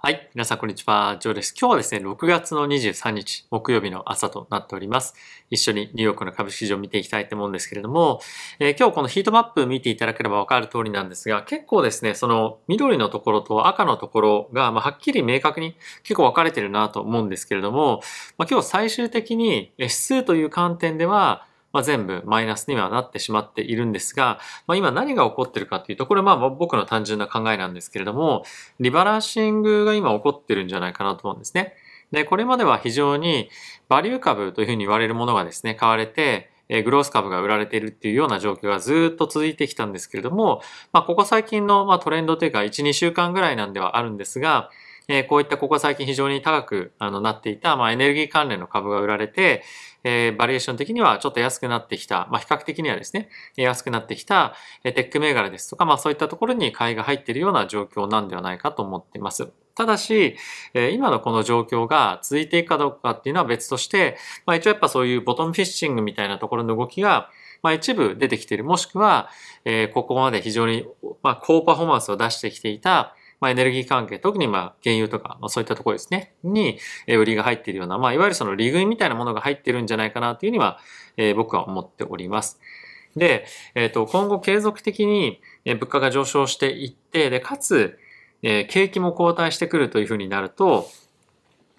はい。皆さん、こんにちは。ジョーです。今日はですね、6月の23日、木曜日の朝となっております。一緒にニューヨークの株式市場を見ていきたいと思うんですけれども、えー、今日このヒートマップ見ていただければわかる通りなんですが、結構ですね、その緑のところと赤のところが、まあ、はっきり明確に結構分かれてるなと思うんですけれども、まあ、今日最終的に指数という観点では、まあ、全部マイナスにはなってしまっているんですが、まあ、今何が起こってるかというと、これまあ僕の単純な考えなんですけれども、リバランシングが今起こってるんじゃないかなと思うんですね。で、これまでは非常にバリュー株というふうに言われるものがですね、買われて、グロース株が売られているっていうような状況がずっと続いてきたんですけれども、まあ、ここ最近のトレンドというか1、2週間ぐらいなんではあるんですが、えこういったここ最近非常に高くあのなっていた、まあ、エネルギー関連の株が売られて、えー、バリエーション的にはちょっと安くなってきた、まあ、比較的にはですね、安くなってきた、えテック銘柄ですとか、まあ、そういったところに買いが入っているような状況なんではないかと思っています。ただし、え今のこの状況が続いていくかどうかっていうのは別として、まあ、一応やっぱそういうボトムフィッシングみたいなところの動きが、まあ、一部出てきている。もしくは、え、ここまで非常に、ま、高パフォーマンスを出してきていた、まあ、エネルギー関係、特にまあ、原油とか、まあ、そういったところですね、に、え売りが入っているような、まあ、いわゆるその利食いみたいなものが入ってるんじゃないかなというには、えー、僕は思っております。で、えっ、ー、と、今後継続的に物価が上昇していって、で、かつ、えー、景気も後退してくるというふうになると、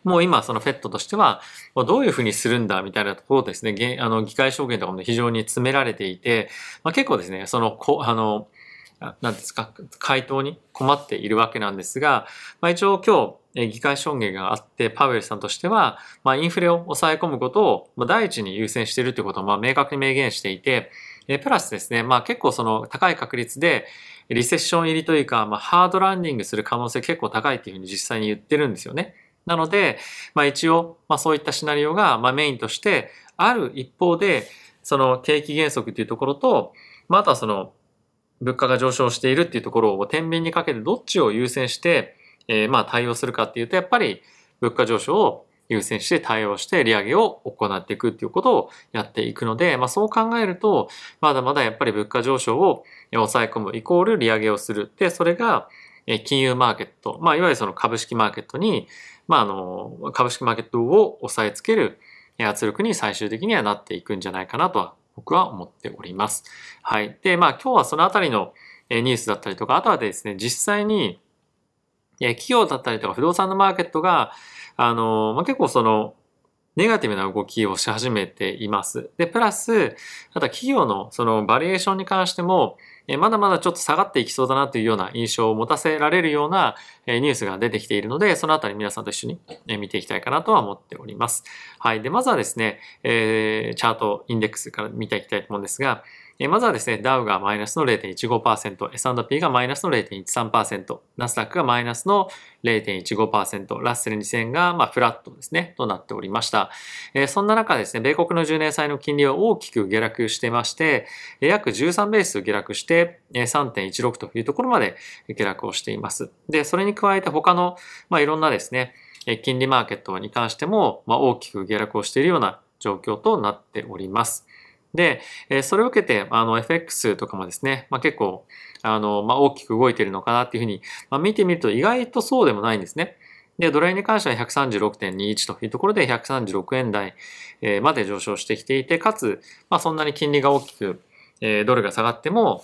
もう今そのフェットとしては、どういうふうにするんだみたいなところですね、あの、議会証言とかも非常に詰められていて、まあ、結構ですね、その、こあの、何ですか、回答に困っているわけなんですが、まあ、一応今日、議会証言があって、パウエルさんとしては、まあ、インフレを抑え込むことを、まあ、第一に優先しているということを、まあ、明確に明言していて、えプラスですね、まあ、結構その高い確率で、リセッション入りというか、まあ、ハードランディングする可能性結構高いっていうふうに実際に言ってるんですよね。なので、まあ、一応、まあ、そういったシナリオが、まあ、メインとしてある一方で、その景気減速というところと、まあ、あその物価が上昇しているっていうところを天秤にかけてどっちを優先して、えー、まあ対応するかっていうと、やっぱり物価上昇を優先して対応して利上げを行っていくっていうことをやっていくので、まあそう考えると、まだまだやっぱり物価上昇を抑え込むイコール利上げをする。で、それが金融マーケット、まあいわゆるその株式マーケットに、まああの、株式マーケットを押さえつける圧力に最終的にはなっていくんじゃないかなとは僕は思っております。はい。で、まあ今日はそのあたりのニュースだったりとか、あとはですね、実際に企業だったりとか不動産のマーケットが、あの、まあ、結構その、ネガティブな動きをし始めています。で、プラス、あと企業のそのバリエーションに関しても、まだまだちょっと下がっていきそうだなというような印象を持たせられるようなニュースが出てきているので、そのあたり皆さんと一緒に見ていきたいかなとは思っております。はい。で、まずはですね、えー、チャートインデックスから見ていきたいと思うんですが、えまずはですね、ダウがマイナスの0.15%、S&P がマイナスの0.13%、ナスダックがマイナスの0.15%、ラッセル2000がまフラットですね、となっておりました。えそんな中ですね、米国の10年債の金利は大きく下落してまして、約13ベース下落して3.16というところまで下落をしています。で、それに加えて他の、まあ、いろんなですね、金利マーケットに関しても、ま、大きく下落をしているような状況となっております。で、それを受けて、あの、FX とかもですね、まあ、結構、あの、まあ、大きく動いてるのかなっていうふうに、まあ、見てみると意外とそうでもないんですね。で、ドル円に関しては136.21というところで136円台まで上昇してきていて、かつ、まあ、そんなに金利が大きく、えドルが下がっても、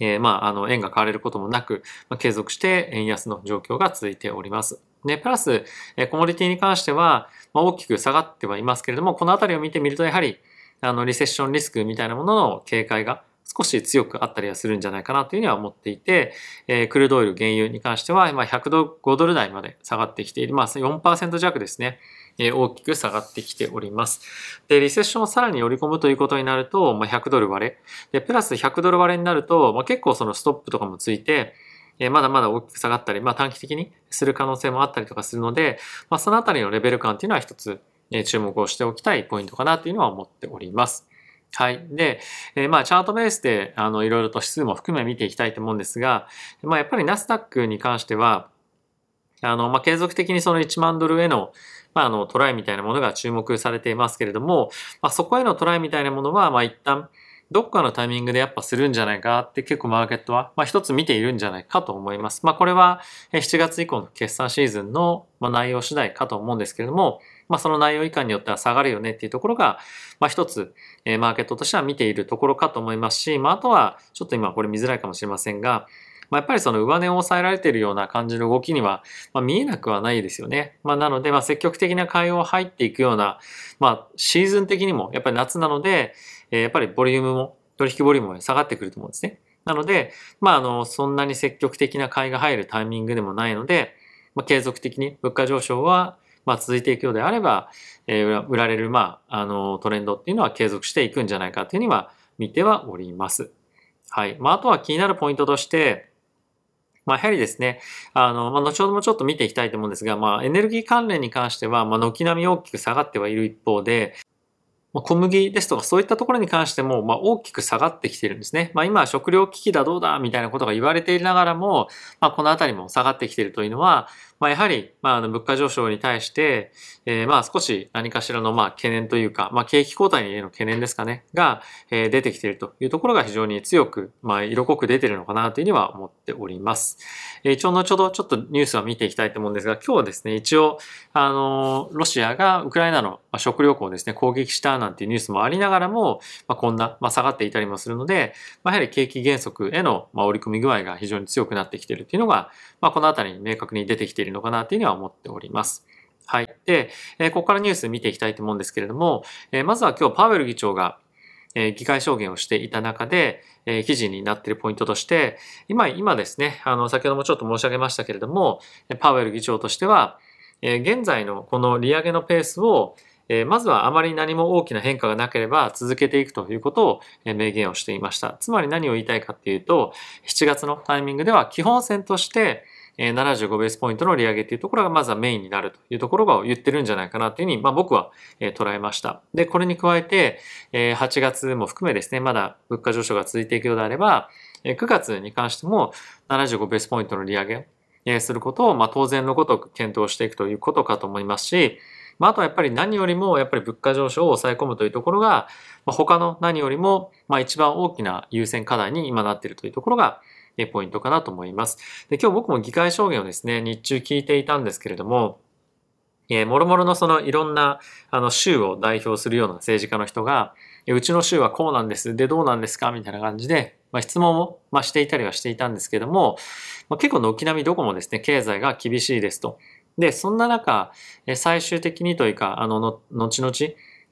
え、まあ、あの、円が買われることもなく、ま、継続して円安の状況が続いております。で、プラス、えコモディティに関しては、ま、大きく下がってはいますけれども、このあたりを見てみると、やはり、あの、リセッションリスクみたいなものの警戒が少し強くあったりはするんじゃないかなというふうには思っていて、えー、クルードオイル原油に関しては、まあ、105ドル台まで下がってきている、まあ4%弱ですね。大きく下がってきております。で、リセッションをさらに織り込むということになると、まあ、100ドル割れ。で、プラス100ドル割れになると、まあ、結構そのストップとかもついて、えまだまだ大きく下がったり、まあ、短期的にする可能性もあったりとかするので、まあ、そのあたりのレベル感っていうのは一つ、え注目をしておきたいポイントかなというのは思っております。はい。で、えー、まあ、チャートベースで、あの、いろいろと指数も含め見ていきたいと思うんですが、まあ、やっぱりナスダックに関しては、あの、まあ、継続的にその1万ドルへの、まあ、あの、トライみたいなものが注目されていますけれども、まあ、そこへのトライみたいなものは、まあ、一旦、どっかのタイミングでやっぱするんじゃないかって結構マーケットは、まあ一つ見ているんじゃないかと思います。まあこれは7月以降の決算シーズンの内容次第かと思うんですけれども、まあその内容以下によっては下がるよねっていうところが、まあ一つ、えマーケットとしては見ているところかと思いますし、まああとはちょっと今これ見づらいかもしれませんが、まあ、やっぱりその上値を抑えられているような感じの動きには、まあ、見えなくはないですよね。まあ、なので、まあ、積極的な買いを入っていくような、まあ、シーズン的にも、やっぱり夏なので、えー、やっぱりボリュームも、取引ボリュームも下がってくると思うんですね。なので、まあ、あの、そんなに積極的な買いが入るタイミングでもないので、まあ、継続的に物価上昇は、まあ、続いていくようであれば、えー、売られる、まあ、あの、トレンドっていうのは継続していくんじゃないかというふうには見てはおります。はい。まあ、あとは気になるポイントとして、まあ、やはりですね、あの、まあ、後ほどもちょっと見ていきたいと思うんですが、まあ、エネルギー関連に関しては、まあ、軒並み大きく下がってはいる一方で、まあ、小麦ですとかそういったところに関しても、まあ、大きく下がってきているんですね。まあ、今、食料危機だどうだみたいなことが言われていながらも、まあ、このあたりも下がってきているというのは、まあ、やはり、まあ、あの物価上昇に対して、えー、まあ少し何かしらのまあ懸念というか、まあ、景気後退への懸念ですかね、が、えー、出てきているというところが非常に強く、まあ、色濃く出ているのかなというふうには思っております。えー、一応後ほどちょっとニュースは見ていきたいと思うんですが、今日はですね、一応、あの、ロシアがウクライナの食料庫をですね、攻撃したなんていうニュースもありながらも、まあ、こんな、まあ、下がっていたりもするので、まあ、やはり景気減速への、まあ、織り込み具合が非常に強くなってきているというのが、まあ、このあたりに明確に出てきているいるのかなというには思っております。はい。で、えここからニュース見ていきたいと思うんですけれども、えまずは今日パウエル議長が、え議会証言をしていた中で、え記事になっているポイントとして、今、今ですね、あの、先ほどもちょっと申し上げましたけれども、パウエル議長としては、え現在のこの利上げのペースを、えまずはあまり何も大きな変化がなければ続けていくということを明言をしていました。つまり何を言いたいかっていうと、7月のタイミングでは基本線として、75ベースポイントの利上げというところがまずはメインになるというところが言ってるんじゃないかなというふうに、まあ、僕は捉えました。で、これに加えて、8月も含めですね、まだ物価上昇が続いていくようであれば、9月に関しても75ベースポイントの利上げをすることを、まあ、当然のごとく検討していくということかと思いますし、まあ、あとはやっぱり何よりもやっぱり物価上昇を抑え込むというところが、まあ、他の何よりも、まあ、一番大きな優先課題に今なっているというところが、ポイントかなと思います。で今日僕も議会証言をですね、日中聞いていたんですけれども、えー、もろもろのそのいろんなあの州を代表するような政治家の人が、うちの州はこうなんです。で、どうなんですか？みたいな感じで、まあ、質問を、まあ、していたりはしていたんですけども、まあ、結構軒並みどこもですね、経済が厳しいですと。で、そんな中、最終的にというか、あの、の、後々、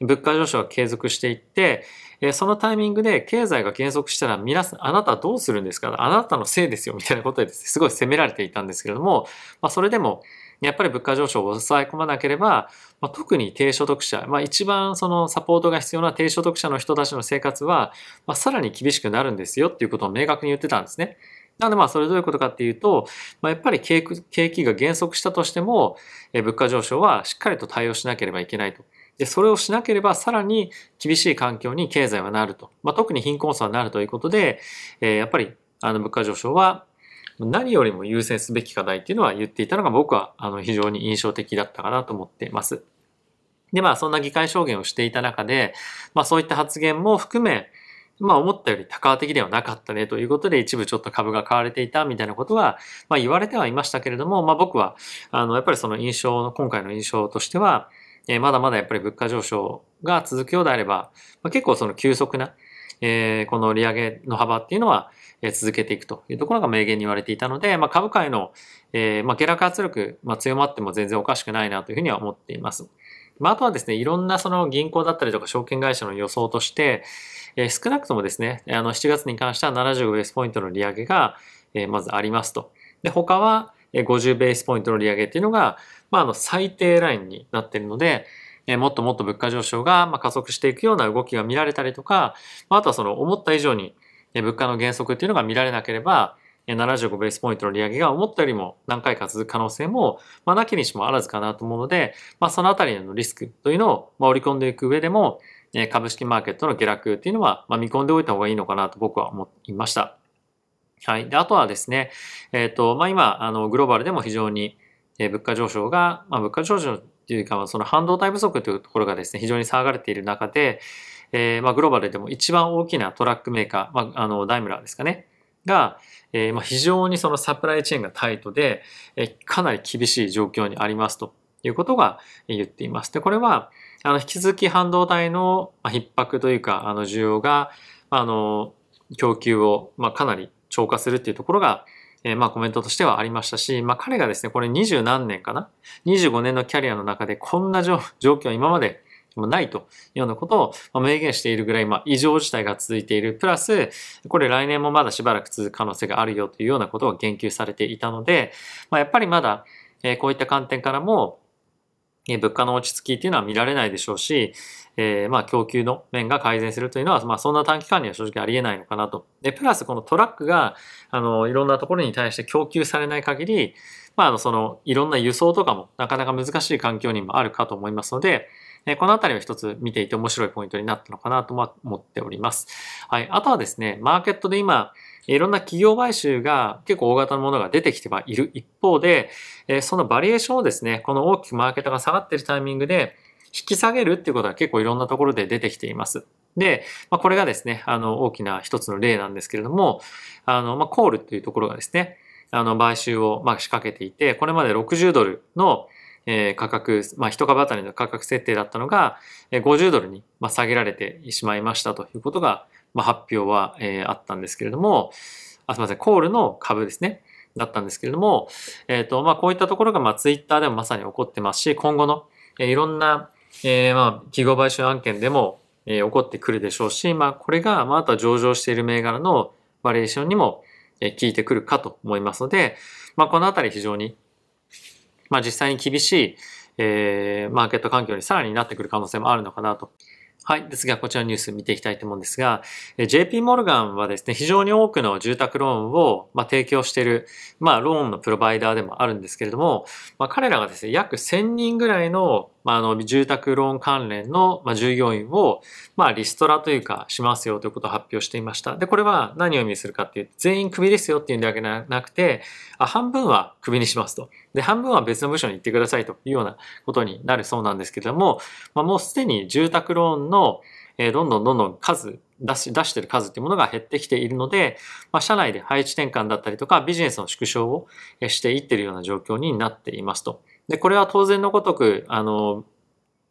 物価上昇が継続していって、えそのタイミングで経済が減速したら皆さん、あなたどうするんですか？あなたのせいですよみたいなことですね、すごい責められていたんですけれども、まあ、それでも、やっぱり物価上昇を抑え込まなければ、まあ、特に低所得者、まあ、一番そのサポートが必要な低所得者の人たちの生活は、まあ、さらに厳しくなるんですよっていうことを明確に言ってたんですね。なのでまあそれどういうことかっていうと、まあ、やっぱり景気が減速したとしても、え物価上昇はしっかりと対応しなければいけないと。で、それをしなければさらに厳しい環境に経済はなると。まあ、特に貧困層はなるということで、えー、やっぱりあの物価上昇は何よりも優先すべき課題っていうのは言っていたのが僕はあの非常に印象的だったかなと思っています。で、まあそんな議会証言をしていた中で、まあそういった発言も含め、まあ思ったより高的ではなかったねということで一部ちょっと株が買われていたみたいなことは、まあ言われてはいましたけれども、まあ僕は、あの、やっぱりその印象の、今回の印象としては、えー、まだまだやっぱり物価上昇が続くようであれば、まあ、結構その急速な、えー、この利上げの幅っていうのは、えー、続けていくというところが明言に言われていたので、まあ、株価への、えーまあ、下落圧力、まあ、強まっても全然おかしくないなというふうには思っています。まあ、あとはですね、いろんなその銀行だったりとか証券会社の予想として、えー、少なくともですね、あの7月に関しては75ベースポイントの利上げが、えー、まずありますと。で、他は50ベースポイントの利上げっていうのが、まあ、あの最低ラインになっているので、えもっともっと物価上昇が、ま加速していくような動きが見られたりとか、まあとはその思った以上にえ物価の減速っていうのが見られなければ、え75ベースポイントの利上げが思ったよりも何回か続く可能性も、まあ、なきにしもあらずかなと思うので、まあ、そのあたりのリスクというのを、ま織り込んでいく上でも、え株式マーケットの下落っていうのは、ま見込んでおいた方がいいのかなと僕は思いました。はい。で、あとはですね、えっ、ー、と、まあ、今、あの、グローバルでも非常に、え物価上昇が、まあ、物価上昇というか、その半導体不足というところがですね、非常に騒がれている中で、えー、まあ、グローバルでも一番大きなトラックメーカー、まあ、あの、ダイムラーですかね。が、えー、まあ、非常にそのサプライチェーンがタイトで、え、かなり厳しい状況にありますということが言っています。で、これは、あの、引き続き半導体の逼迫というか、あの、需要が、あの、供給を、まあ、かなり超過するっていうところが、えー、まあコメントとしてはありましたし、まあ彼がですね、これ二十何年かな ?25 年のキャリアの中でこんな状況は今までもないというようなことを明言しているぐらい、まあ、異常事態が続いている。プラス、これ来年もまだしばらく続く可能性があるよというようなことを言及されていたので、まあ、やっぱりまだ、え、こういった観点からも、え物価の落ち着きっていうのは見られないでしょうし、えー、まあ供給の面が改善するというのは、まあそんな短期間には正直ありえないのかなと。で、プラスこのトラックが、あの、いろんなところに対して供給されない限り、まああの、その、いろんな輸送とかもなかなか難しい環境にもあるかと思いますので、えこのあたりは一つ見ていて面白いポイントになったのかなと思っております。はい。あとはですね、マーケットで今、いろんな企業買収が結構大型のものが出てきてはいる一方で、えそのバリエーションをですね、この大きくマーケットが下がっているタイミングで引き下げるっていうことは結構いろんなところで出てきています。で、まあ、これがですね、あの、大きな一つの例なんですけれども、あの、まあ、コールっていうところがですね、あの、買収を、まあ、仕掛けていて、これまで60ドルの、えー、価格、まあ、一株当たりの価格設定だったのが、50ドルに、まあ、下げられてしまいましたということが、まあ、発表は、えー、あったんですけれども、あ、すみません、コールの株ですね。だったんですけれども、えっ、ー、と、まあ、こういったところが、まあ、ツイッターでもまさに起こってますし、今後の、えー、いろんな、えー、まあ、企業買収案件でも、えー、起こってくるでしょうし、まあ、これが、まあ、あとは上場している銘柄のバリエーションにも、効いてくるかと思いますので、まあ、このあたり非常に、まあ、実際に厳しい、えー、マーケット環境にさらになってくる可能性もあるのかなと。はい。ですが、こちらのニュース見ていきたいと思うんですが、JP モルガンはですね、非常に多くの住宅ローンを、ま、提供している、まあ、ローンのプロバイダーでもあるんですけれども、まあ、彼らがですね、約1000人ぐらいの、まあ、の、住宅ローン関連の、まあ、従業員を、まあ、リストラというか、しますよということを発表していました。で、これは何を意味するかっていう、全員クビですよっていうんだけではなくて、あ半分はクビにしますと。で、半分は別の部署に行ってくださいというようなことになるそうなんですけれども、まあ、もうすでに住宅ローンの、えー、どんどんどんどん数、出し、出してる数っていうものが減ってきているので、まあ、社内で配置転換だったりとか、ビジネスの縮小をしていってるような状況になっていますと。で、これは当然のごとく、あの、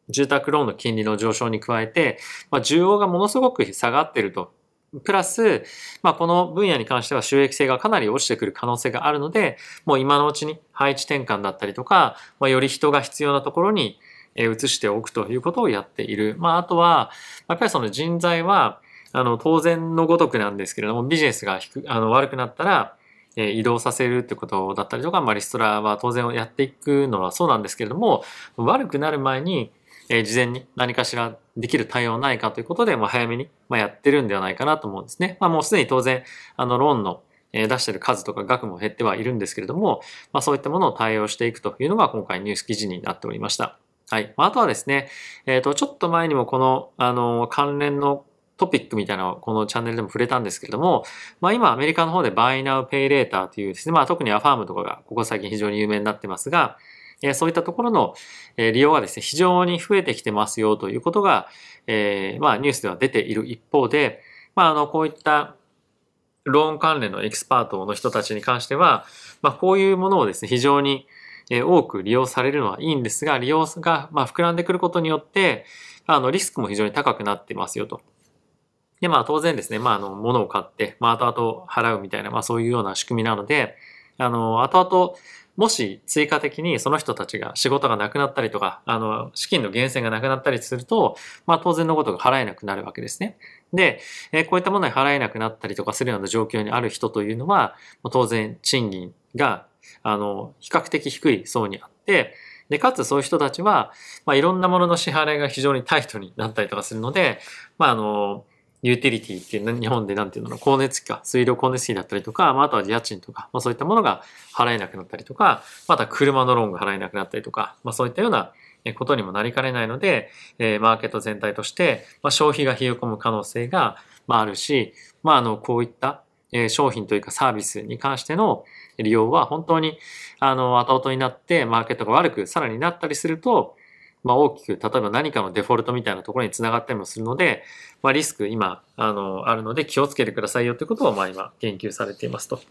住宅ローンの金利の上昇に加えて、まあ、需要がものすごく下がっているとプラス、まあ、この分野に関しては収益性がかなり落ちてくる可能性があるので、もう今のうちに配置転換だったりとか、まあ、より人が必要なところに移しておくということをやっている。まあ、あとは、やっぱりその人材は、あの、当然のごとくなんですけれども、ビジネスがあの悪くなったら、え移動させるってことだったりとか、まあ、リストラは当然やっていくのはそうなんですけれども、悪くなる前に、え事前に何かしらできる対応ないかということで、まあ、早めに、まやってるんではないかなと思うんですね。まあ、もうすでに当然、あの、ローンの出してる数とか額も減ってはいるんですけれども、まあ、そういったものを対応していくというのが今回ニュース記事になっておりました。はい。あとはですね、えっ、ー、と、ちょっと前にもこの、あの、関連のトピックみたいなのをこのチャンネルでも触れたんですけれども、まあ今アメリカの方で Buy Now Pay Later というですね、まあ特にアファームとかがここ最近非常に有名になってますが、えそういったところの利用がですね、非常に増えてきてますよということが、え、まあニュースでは出ている一方で、まああの、こういったローン関連のエキスパートの人たちに関しては、まあこういうものをですね、非常に多く利用されるのはいいんですが、利用がま膨らんでくることによって、あの、リスクも非常に高くなってますよと。で、まあ当然ですね、まああの、物を買って、まあ後々払うみたいな、まあそういうような仕組みなので、あの、後々もし追加的にその人たちが仕事がなくなったりとか、あの、資金の源泉がなくなったりすると、まあ当然のことが払えなくなるわけですね。で、えこういったものに払えなくなったりとかするような状況にある人というのは、当然賃金が、あの、比較的低い層にあって、で、かつそういう人たちは、まあ、いろんなものの支払いが非常にタイトになったりとかするので、まあ、あの、ユーティリティっていう日本でなんていうの光熱費か、水道光熱費だったりとか、まあ、あとは家賃とか、まあ、そういったものが払えなくなったりとか、また車のローンが払えなくなったりとか、まあ、そういったようなことにもなりかねないので、えー、マーケット全体として、まあ、消費が冷え込む可能性が、まあ、あるし、まあ、あの、こういった、え、商品というかサービスに関しての利用は本当に、あの、後々になってマーケットが悪くさらになったりすると、まあ、大きく、例えば何かのデフォルトみたいなところにつながったりもするので、まあ、リスク今、あの、あるので気をつけてくださいよということを、まあ、今、言及されていますと。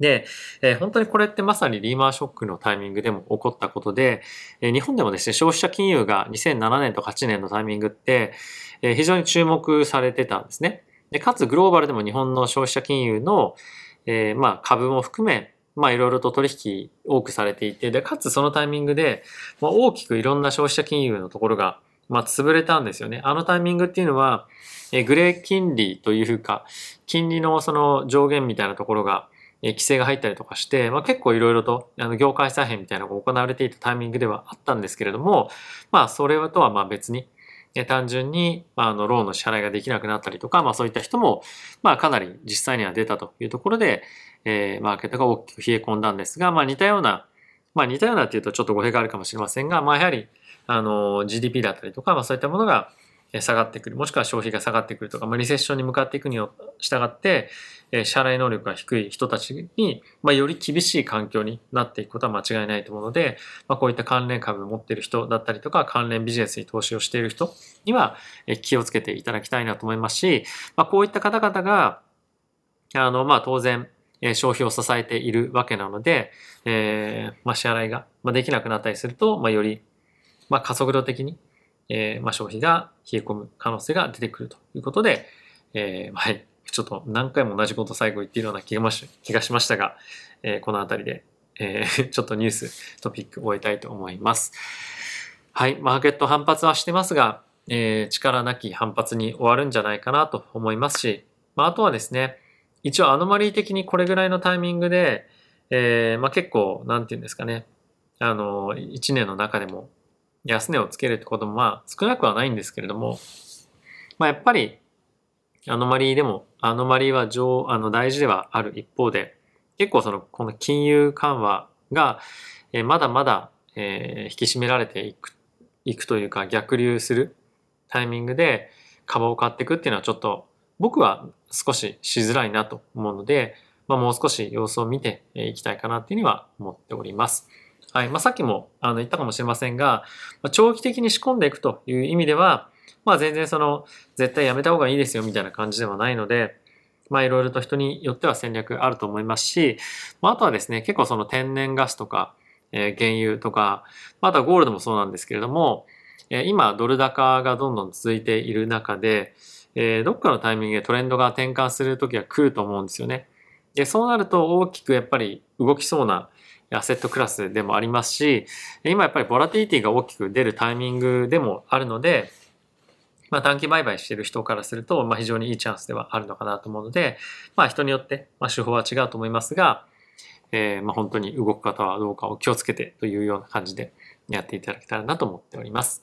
で、えー、本当にこれってまさにリーマンショックのタイミングでも起こったことで、えー、日本でもですね、消費者金融が2007年と8年のタイミングって、えー、非常に注目されてたんですね。で、かつグローバルでも日本の消費者金融の、えー、まあ株も含め、まあいろいろと取引多くされていて、で、かつそのタイミングで、まあ、大きくいろんな消費者金融のところが、まあ潰れたんですよね。あのタイミングっていうのは、えー、グレー金利というか、金利のその上限みたいなところが、え規制が入ったりとかして、まあ、結構いろいろとあの業界再編みたいなのが行われていたタイミングではあったんですけれども、まあそれとはまあ別に、単純に、あの、ローンの支払いができなくなったりとか、まあそういった人も、まあかなり実際には出たというところで、えー、マーケットが大きく冷え込んだんですが、まあ似たような、まあ似たようなっていうとちょっと語弊があるかもしれませんが、まあやはり、あの、GDP だったりとか、まあそういったものが下がってくる、もしくは消費が下がってくるとか、まあリセッションに向かっていくに従って、え支払い能力が低い人たちに、まあ、より厳しい環境になっていくことは間違いないと思うので、まあ、こういった関連株を持っている人だったりとか、関連ビジネスに投資をしている人には、気をつけていただきたいなと思いますし、まあ、こういった方々が、あの、まあ、当然、え消費を支えているわけなので、えー、まあ、支払いが、まできなくなったりすると、まあ、より、ま、加速度的に、えー、ま、消費が冷え込む可能性が出てくるということで、えー、はい。ちょっと何回も同じこと最後言っているような気が気がしましたが、え、この辺りで、え、ちょっとニュース、トピックを終えたいと思います。はい、マーケット反発はしてますが、え、力なき反発に終わるんじゃないかなと思いますし、まあ、あとはですね、一応アノマリー的にこれぐらいのタイミングで、えー、まあ、結構、なんて言うんですかね、あの、1年の中でも安値をつけるってこともまあ少なくはないんですけれども、まあ、やっぱりアノマリーでも、アノマリーは上、あの、大事ではある一方で、結構その、この金融緩和が、えー、まだまだ、えー、引き締められていく、いくというか逆流するタイミングで株を買っていくっていうのはちょっと僕は少ししづらいなと思うので、まあ、もう少し様子を見ていきたいかなっていうには思っております。はい。まあ、さっきもあの言ったかもしれませんが、ま長期的に仕込んでいくという意味では、まあ全然その、絶対やめた方がいいですよみたいな感じではないので、まあいろいろと人によっては戦略あると思いますし、まああとはですね、結構その天然ガスとか、えー、原油とか、まあ、あとはゴールドもそうなんですけれども、今ドル高がどんどん続いている中で、え、どっかのタイミングでトレンドが転換するときは来ると思うんですよね。で、そうなると大きくやっぱり動きそうなアセットクラスでもありますし、今やっぱりボラティリティが大きく出るタイミングでもあるので、まあ、短期売買してる人からすると、まあ、非常にいいチャンスではあるのかなと思うので、まあ、人によって、まあ、手法は違うと思いますが、えー、まあ、本当に動く方はどうかを気をつけてというような感じでやっていただけたらなと思っております。